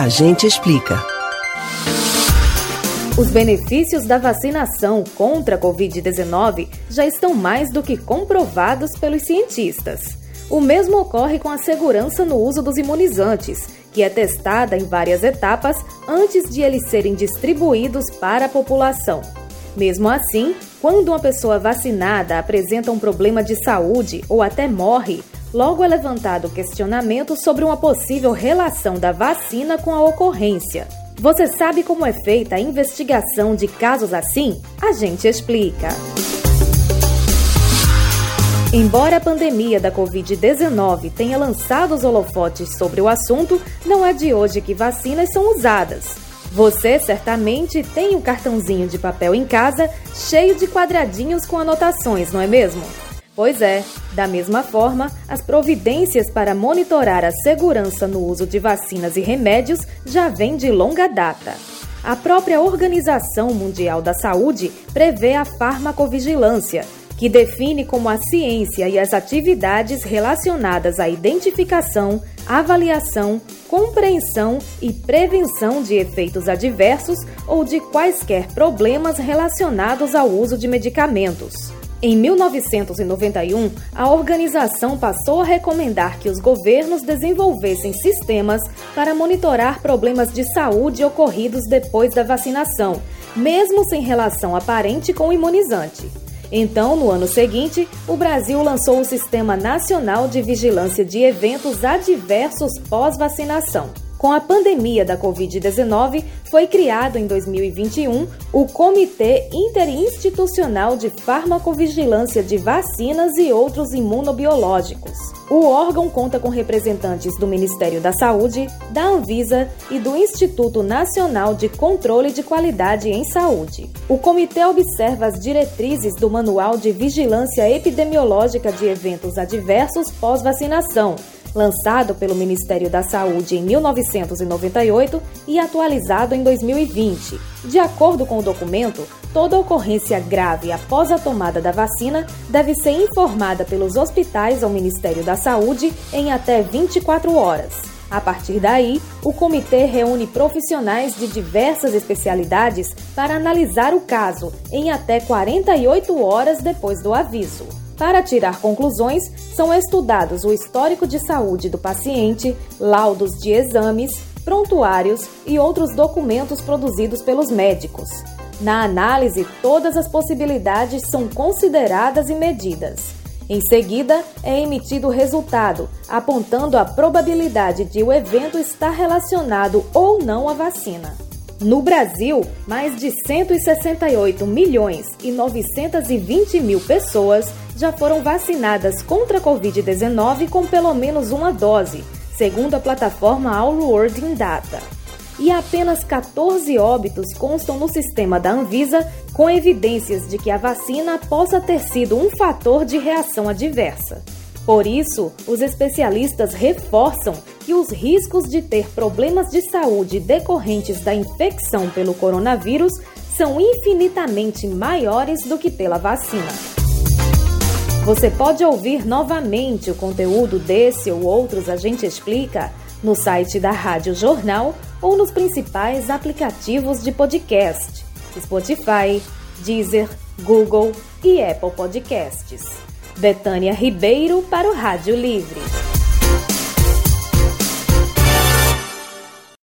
A gente explica. Os benefícios da vacinação contra a Covid-19 já estão mais do que comprovados pelos cientistas. O mesmo ocorre com a segurança no uso dos imunizantes, que é testada em várias etapas antes de eles serem distribuídos para a população. Mesmo assim, quando uma pessoa vacinada apresenta um problema de saúde ou até morre, logo é levantado o questionamento sobre uma possível relação da vacina com a ocorrência. Você sabe como é feita a investigação de casos assim? A gente explica. Embora a pandemia da Covid-19 tenha lançado os holofotes sobre o assunto, não é de hoje que vacinas são usadas. Você certamente tem um cartãozinho de papel em casa cheio de quadradinhos com anotações, não é mesmo? Pois é, da mesma forma, as providências para monitorar a segurança no uso de vacinas e remédios já vêm de longa data. A própria Organização Mundial da Saúde prevê a farmacovigilância, que define como a ciência e as atividades relacionadas à identificação, avaliação, compreensão e prevenção de efeitos adversos ou de quaisquer problemas relacionados ao uso de medicamentos. Em 1991, a organização passou a recomendar que os governos desenvolvessem sistemas para monitorar problemas de saúde ocorridos depois da vacinação, mesmo sem relação aparente com o imunizante. Então, no ano seguinte, o Brasil lançou o Sistema Nacional de Vigilância de Eventos Adversos pós-vacinação. Com a pandemia da Covid-19, foi criado em 2021 o Comitê Interinstitucional de Farmacovigilância de Vacinas e Outros Imunobiológicos. O órgão conta com representantes do Ministério da Saúde, da Anvisa e do Instituto Nacional de Controle de Qualidade em Saúde. O comitê observa as diretrizes do Manual de Vigilância Epidemiológica de Eventos Adversos pós-vacinação lançado pelo Ministério da Saúde em 1998 e atualizado em 2020. De acordo com o documento, toda ocorrência grave após a tomada da vacina deve ser informada pelos hospitais ao Ministério da Saúde em até 24 horas. A partir daí, o comitê reúne profissionais de diversas especialidades para analisar o caso em até 48 horas depois do aviso. Para tirar conclusões, são estudados o histórico de saúde do paciente, laudos de exames, prontuários e outros documentos produzidos pelos médicos. Na análise, todas as possibilidades são consideradas e medidas. Em seguida, é emitido o resultado, apontando a probabilidade de o evento estar relacionado ou não à vacina. No Brasil, mais de 168 milhões e 920 mil pessoas já foram vacinadas contra a Covid-19 com pelo menos uma dose, segundo a plataforma All World in Data. E apenas 14 óbitos constam no sistema da Anvisa, com evidências de que a vacina possa ter sido um fator de reação adversa. Por isso, os especialistas reforçam que os riscos de ter problemas de saúde decorrentes da infecção pelo coronavírus são infinitamente maiores do que pela vacina. Você pode ouvir novamente o conteúdo desse ou outros A Gente Explica no site da Rádio Jornal ou nos principais aplicativos de podcast: Spotify, Deezer, Google e Apple Podcasts. Betânia Ribeiro para o Rádio Livre.